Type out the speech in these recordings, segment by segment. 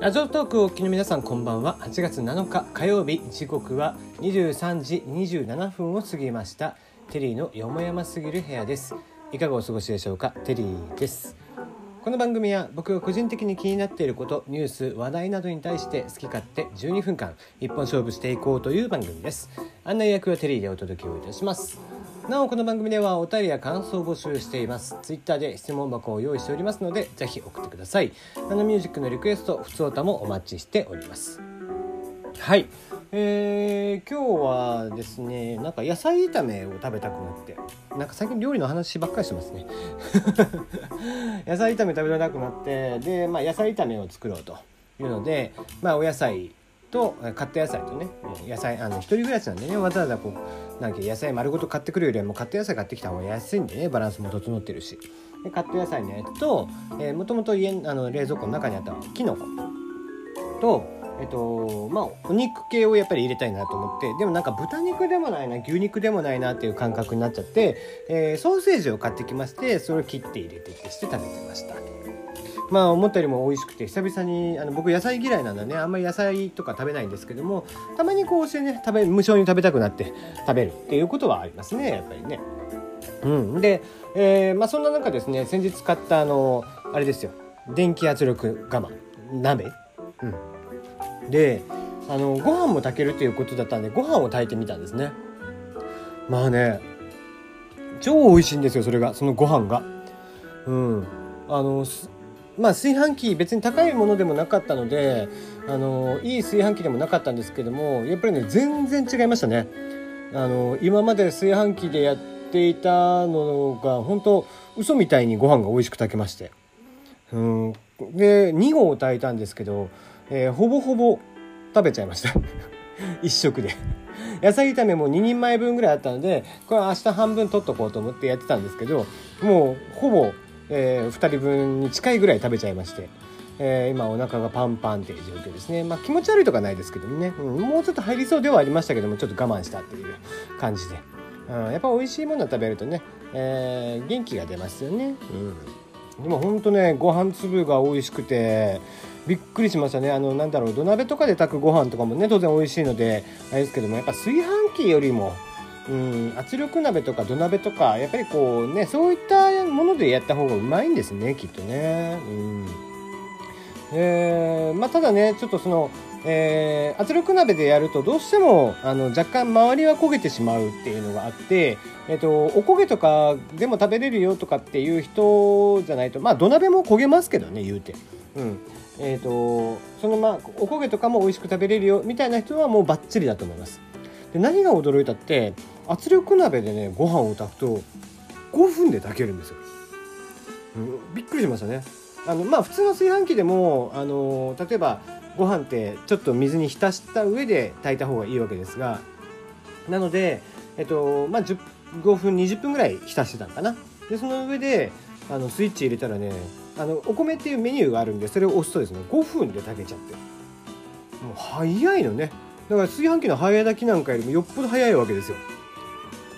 ラジオトークをお聞きの皆さんこんばんは。8月7日火曜日。時刻は23時27分を過ぎました。テリーのよもやますぎる部屋です。いかがお過ごしでしょうか？テリーです。この番組は僕が個人的に気になっていることニュース話題などに対して好き勝手12分間一本勝負していこうという番組です。案内役はテリーでお届けをいたします。なおこの番組ではお便りや感想を募集しています。ツイッターで質問箱を用意しておりますのでぜひ送ってください。あのミュージックのリクエストふつおたもお待ちしております。はい。えー、今日はですねなんか野菜炒めを食べたくなって。なんか最近料理の話ばっかりしてますね。野菜炒め食べたくなってで、まあ、野菜炒めを作ろうというので、まあ、お野菜と買った野菜とね野菜あの一人暮らしなんでねわざわざこうなんか野菜丸ごと買ってくるよりはもう買った野菜買ってきた方が安いんでねバランスも整ってるし。で買った野菜のやつともともと家あの冷蔵庫の中にあったきのことえっとまあお肉系をやっぱり入れたいなと思ってでもなんか豚肉でもないな牛肉でもないなっていう感覚になっちゃって、えー、ソーセージを買ってきましてそれを切って入れてってして食べてましたまあ思ったよりも美味しくて久々にあの僕野菜嫌いなんだね。あんまり野菜とか食べないんですけどもたまにこうしてね食べ無性に食べたくなって食べるっていうことはありますねやっぱりね。うん、で、えーまあ、そんな中ですね先日買ったあのあれですよ。電気圧力釜。鍋、うん、であのご飯も炊けるということだったんでご飯を炊いてみたんですね。まあね超美味しいんですよそれが。そのご飯が。うん。あのまあ炊飯器別に高いものでもなかったのであのいい炊飯器でもなかったんですけどもやっぱりね全然違いましたね。あの今まで炊飯器でやっていたのが本当嘘みたいにご飯が美味しく炊けまして。うん。で2合炊いたんですけどえー、ほぼほぼ食べちゃいました。一食で。野菜炒めも2人前分ぐらいあったのでこれ明日半分取っとこうと思ってやってたんですけどもうほぼ、えー、2人分に近いぐらい食べちゃいまして、えー、今お腹がパンパンっていう状況ですね。まあ気持ち悪いとかないですけどね、うん、もうちょっと入りそうではありましたけどもちょっと我慢したっていう感じで、うん、やっぱ美味しいものを食べるとね、えー、元気が出ますよね、うん、でもほんとねご飯粒が美味しくてびっくりしましたね。あのなんだろう土鍋とかで炊くご飯とかもね当然美味しいのであれですけどもやっぱ炊飯器よりもうん圧力鍋とか土鍋とかやっぱりこうねそういったものでやった方がうまいんですねきっとね。うんえー、まあ、ただねちょっとその、えー、圧力鍋でやるとどうしてもあの若干周りは焦げてしまうっていうのがあって、えーと、おこげとかでも食べれるよとかっていう人じゃないとまあ土鍋も焦げますけどね言うて。うんえーと、そのまあおこげとかも美味しく食べれるよみたいな人はもうバッチリだと思いますで何が驚いたって圧力鍋でねご飯を炊くと5分で炊けるんですよ、うん、びっくりしましたね。あのまあ普通の炊飯器でもあの例えばご飯ってちょっと水に浸した上で炊いた方がいいわけですがなのでえっとまあ5分20分ぐらい浸してたのかな。でその上であのスイッチ入れたらねあのお米っていうメニューがあるんでそれを押すとですね5分で炊けちゃって。もう早いのね。だから炊飯器の早炊きなんかよりもよっぽど早いわけですよ。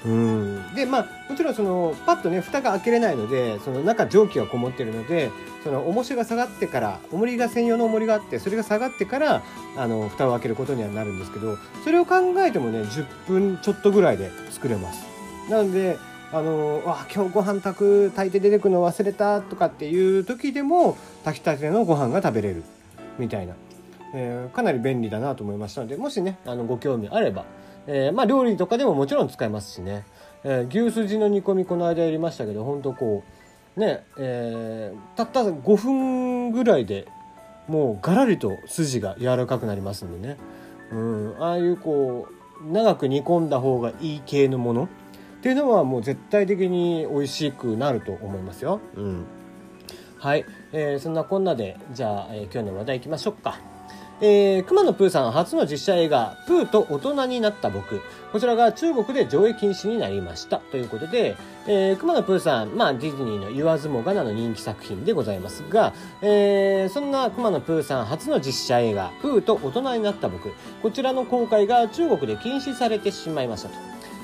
うん。でまあもちろんそのパッとね蓋が開けれないのでその中蒸気がこもってるのでその重しが下がってから重りが専用の重りがあってそれが下がってからあの蓋を開けることにはなるんですけどそれを考えてもね10分ちょっとぐらいで作れます。なのであのあ今日ご飯炊く炊いて出てくるの忘れたとかっていう時でも炊きたてのご飯が食べれるみたいな、えー、かなり便利だなと思いましたのでもしねあのご興味あれば、えー、まあ、料理とかでももちろん使えますしね、えー、牛すじの煮込みこの間やりましたけど本当こうね、えたった5分ぐらいでもうガラリと筋が柔らかくなりますんでね、うん、ああいうこう長く煮込んだ方がいい系のものっていうのはもう絶対的に美味しくなると思いますよ。うん、はい、えー、そんなこんなでじゃあ、えー、今日の話題いきましょうか。えー、熊野プーさん初の実写映画「プーと大人になった僕」こちらが中国で上映禁止になりました。ということで、えー、熊野プーさん、まあ、ディズニーの言わずもがなの人気作品でございますが、えー、そんな熊野プーさん初の実写映画「プーと大人になった僕」こちらの公開が中国で禁止されてしまいましたと。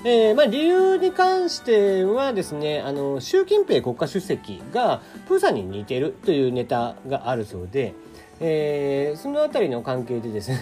えー、まあ、理由に関してはですね、あの、習近平国家主席がプーさんに似てるというネタがあるそうで、えー、その辺りの関係でですね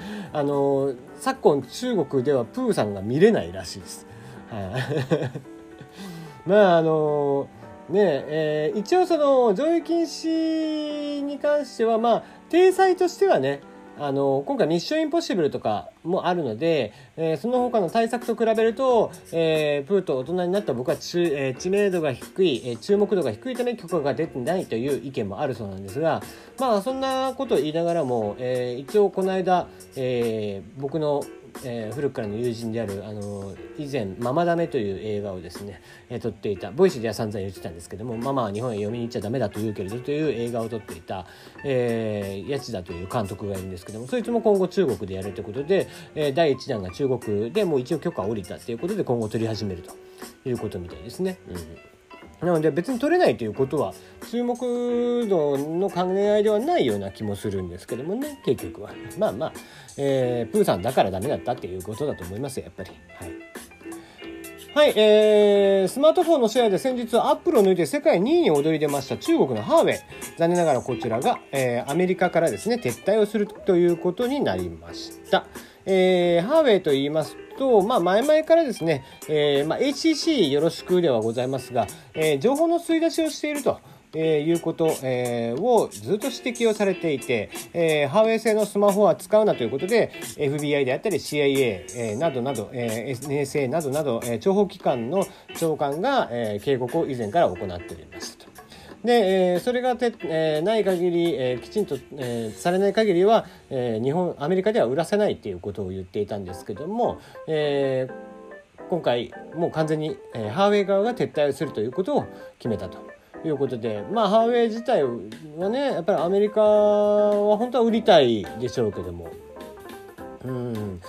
あの昨今中国ではプーさんが見れないらしいです。まああのねえー、一応その上映禁止に関してはまあ体裁としてはねあの今回「ミッションインポッシブル」とかもあるので、えー、その他の対策と比べると、えー、プーと大人になった僕は知,、えー、知名度が低い、えー、注目度が低いため許可が出てないという意見もあるそうなんですがまあそんなことを言いながらも、えー、一応この間、えー、僕のえー、古くからの友人であるあの以前「ママダメ」という映画をですね、えー、撮っていたボイシーでは散々言ってたんですけどもママは日本へ嫁に行っちゃダメだと言うけれどという映画を撮っていた、えー、谷内田という監督がいるんですけどもそいつも今後中国でやるということで、えー、第1弾が中国でもう一応許可を下りたということで今後撮り始めるということみたいですね。うんなので別に撮れないということは注目度の考え合いではないような気もするんですけどもね結局はまあまあ、えー、プーさんだからダメだったっていうことだと思いますやっぱりはい。はい、えー、スマートフォンのシェアで先日アップルを抜いて世界2位に躍り出ました中国のハーウェイ。残念ながらこちらが、えー、アメリカからですね、撤退をするということになりました。えー、ハーウェイと言いますと、まあ、前々からですね、えー、まあ、HCC よろしくではございますが、えー、情報の吸い出しをしていると。えー、いうこと、えー、をずっと指摘をされていて、えー、ハーウェイ製のスマホは使うなということで FBI であったり CIA、えー、などなど、えー、NSA などなど、えー、諜報機関の長官が、えー、警告を以前から行っておりましたと。で、えー、それがて、えー、ない限り、えー、きちんと、えー、されない限りは、えー、日本アメリカでは売らせないっていうことを言っていたんですけども、えー、今回もう完全に、えー、ハーウェイ側が撤退をするということを決めたと。いうことでまあハーウェイ自体はねやっぱりアメリカは本当は売りたいでしょうけども。うん。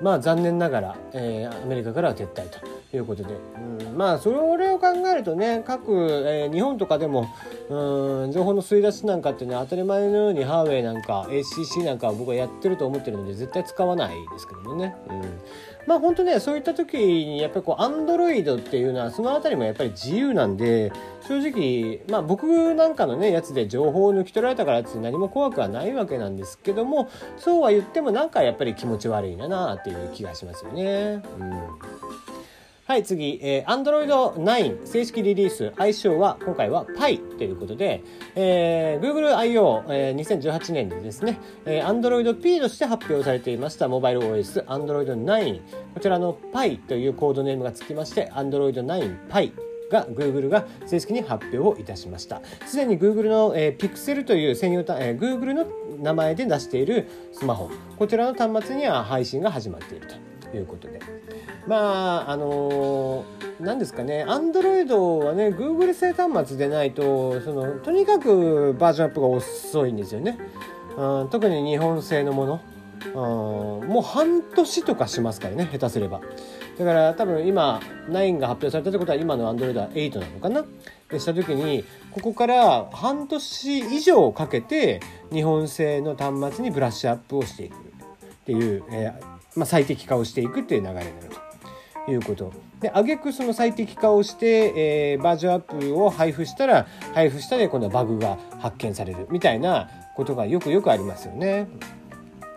まあ残念ながら、えー、アメリカからは撤退ということで、うん、まあそれを考えるとね各、えー、日本とかでもうん情報の吸い出しなんかっていうのは当たり前のようにハーウェイなんか ACC なんかは僕はやってると思ってるので絶対使わないですけどもね。うん。まあ本当ねそういった時にやっぱりこうアンドロイドっていうのはその辺りもやっぱり自由なんで正直まあ僕なんかのねやつで情報を抜き取られたからって何も怖くはないわけなんですけどもそうは言ってもなんかやっぱり気持ち悪いなっていう気がしますよね。うんはい、次、えー、Android 9正式リリース、愛称は今回は Pi ということで、えー、Google I.O.、えー、2018年にですね、えー、Android P として発表されていましたモバイル OS Android 9、こちらの Pi というコードネームがつきまして、Android 9 Pi が Google が正式に発表をいたしました。すでに Google の、えー、Pixel という専用た、えー、Google の名前で出しているスマホ、こちらの端末には配信が始まっているということで。まああの何ですかね。アンドロイドはね Google 製端末でないとそのとにかくバージョンアップが遅いんですよね、うん、特に日本製のもの、うん、もう半年とかしますからね下手すれば。だから多分今9が発表されたってことは今の Android は8なのかな。でした時にここから半年以上かけて日本製の端末にブラッシュアップをしていくっていう、えーまあ、最適化をしていくっていう流れになると。いうことで挙句その最適化をして、えー、バージョンアップを配布したら配布したで今度はバグが発見されるみたいなことがよくよくありますよね。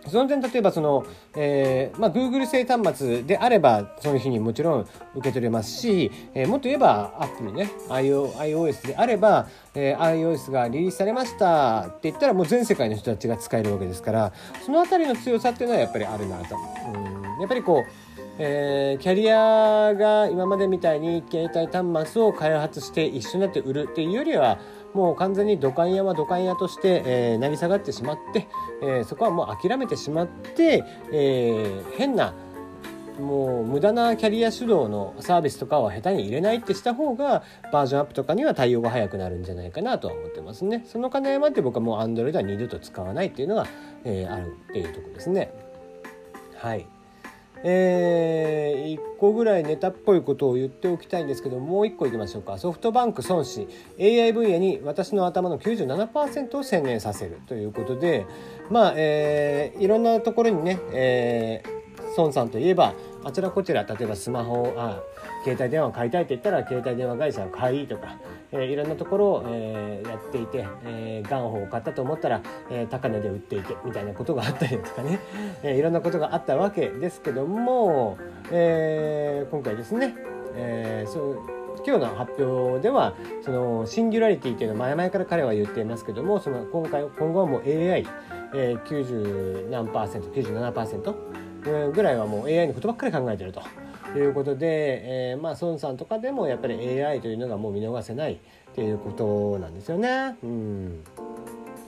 その点例えばその、えーまあ、Google 製端末であればその日にもちろん受け取れますし、えー、もっと言えば Apple ね iOS であれば、えー、iOS がリリースされましたって言ったらもう全世界の人たちが使えるわけですからその辺りの強さっていうのはやっぱりあるなと。うんやっぱりこうえー、キャリアが今までみたいに携帯端末を開発して一緒になって売るっていうよりはもう完全に土管屋は土管屋として、えー、成り下がってしまって、えー、そこはもう諦めてしまって、え、変なもう無駄なキャリア主導のサービスとかは下手に入れないってした方がバージョンアップとかには対応が早くなるんじゃないかなとは思ってますね。その金山って僕はもう Android は二度と使わないっていうのが、えー、あるっていうとこですね。はい。えー、1個ぐらいネタっぽいことを言っておきたいんですけどもう1個いきましょうか。ソフトバンク孫子 AI 分野に私の頭の97%を専念させるということでまあ、えー、いろんなところにね、えー、孫さんといえばあちらこちら例えばスマホあ携帯電話を買いたいって言ったら携帯電話会社を買いとか、えー、いろんなところを、えー、やっていて、えー、ガンホを買ったと思ったら、えー、高値で売っていてみたいなことがあったりとかね、えー、いろんなことがあったわけですけども、えー、今回ですね、えー、そう今日の発表ではそのシンギュラリティっていうのは前々から彼は言っていますけどもその今回今後はもう AI、えー、90何パーセント97%ぐらいはもう AI のことばっかり考えてるということで、えー、まあ孫さんとかでもやっぱり AI というのがもう見逃せないっていうことなんですよね。うん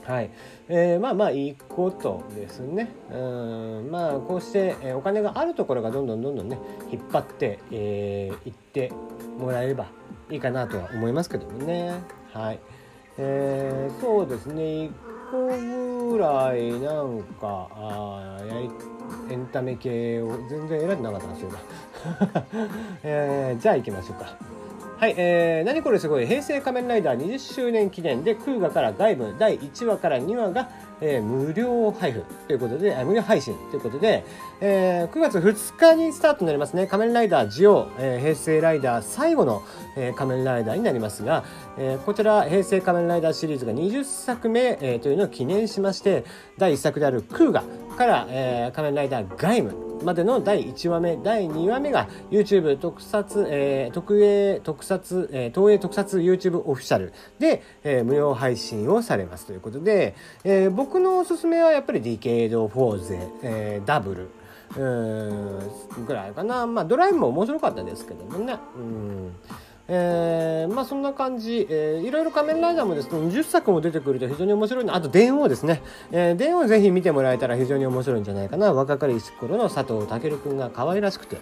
はい、えー、まあまあいいことですね。うんまあこうして、え、お金があるところがどんどんどんどんね引っ張って、えー、ってもらえればいいかなとは思いますけどもね。はい、えー、そうですね1個ぐらいなんかあエンタメ系を全然選んでなかったんですよ、えー、じゃあ行きましょうか。はい、えー、何これすごい平成仮面ライダー20周年記念で空ガから外部第1話から2話が、えー、無料配布ということで、無料配信ということで、えー、9月2日にスタートになりますね。仮面ライダージオ、えー、平成ライダー最後の、えー、仮面ライダーになりますが、えー、こちら平成仮面ライダーシリーズが20作目、えー、というのを記念しまして、第1作である空ガから、えー、仮面ライダーガイムまでの第1話目第2話目が YouTube 特撮、えー、特営特撮、えー、東映特撮 YouTube オフィシャルで、えー、無料配信をされますということで、えー、僕のおすすめはやっぱりディケイドフォーゼ、えー、ダブルうんぐらいかな。まあドライブも面白かったですけどもね。うん。えー、まあそんな感じ、えー、いろいろ仮面ライダーもですね20作も出てくると非常に面白いあと電王ですね、えー、電王ぜひ見てもらえたら非常に面白いんじゃないかな。若かりし頃の佐藤健くんが可愛らしくて。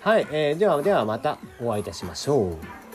はい、えー、ではではまたお会いいたしましょう。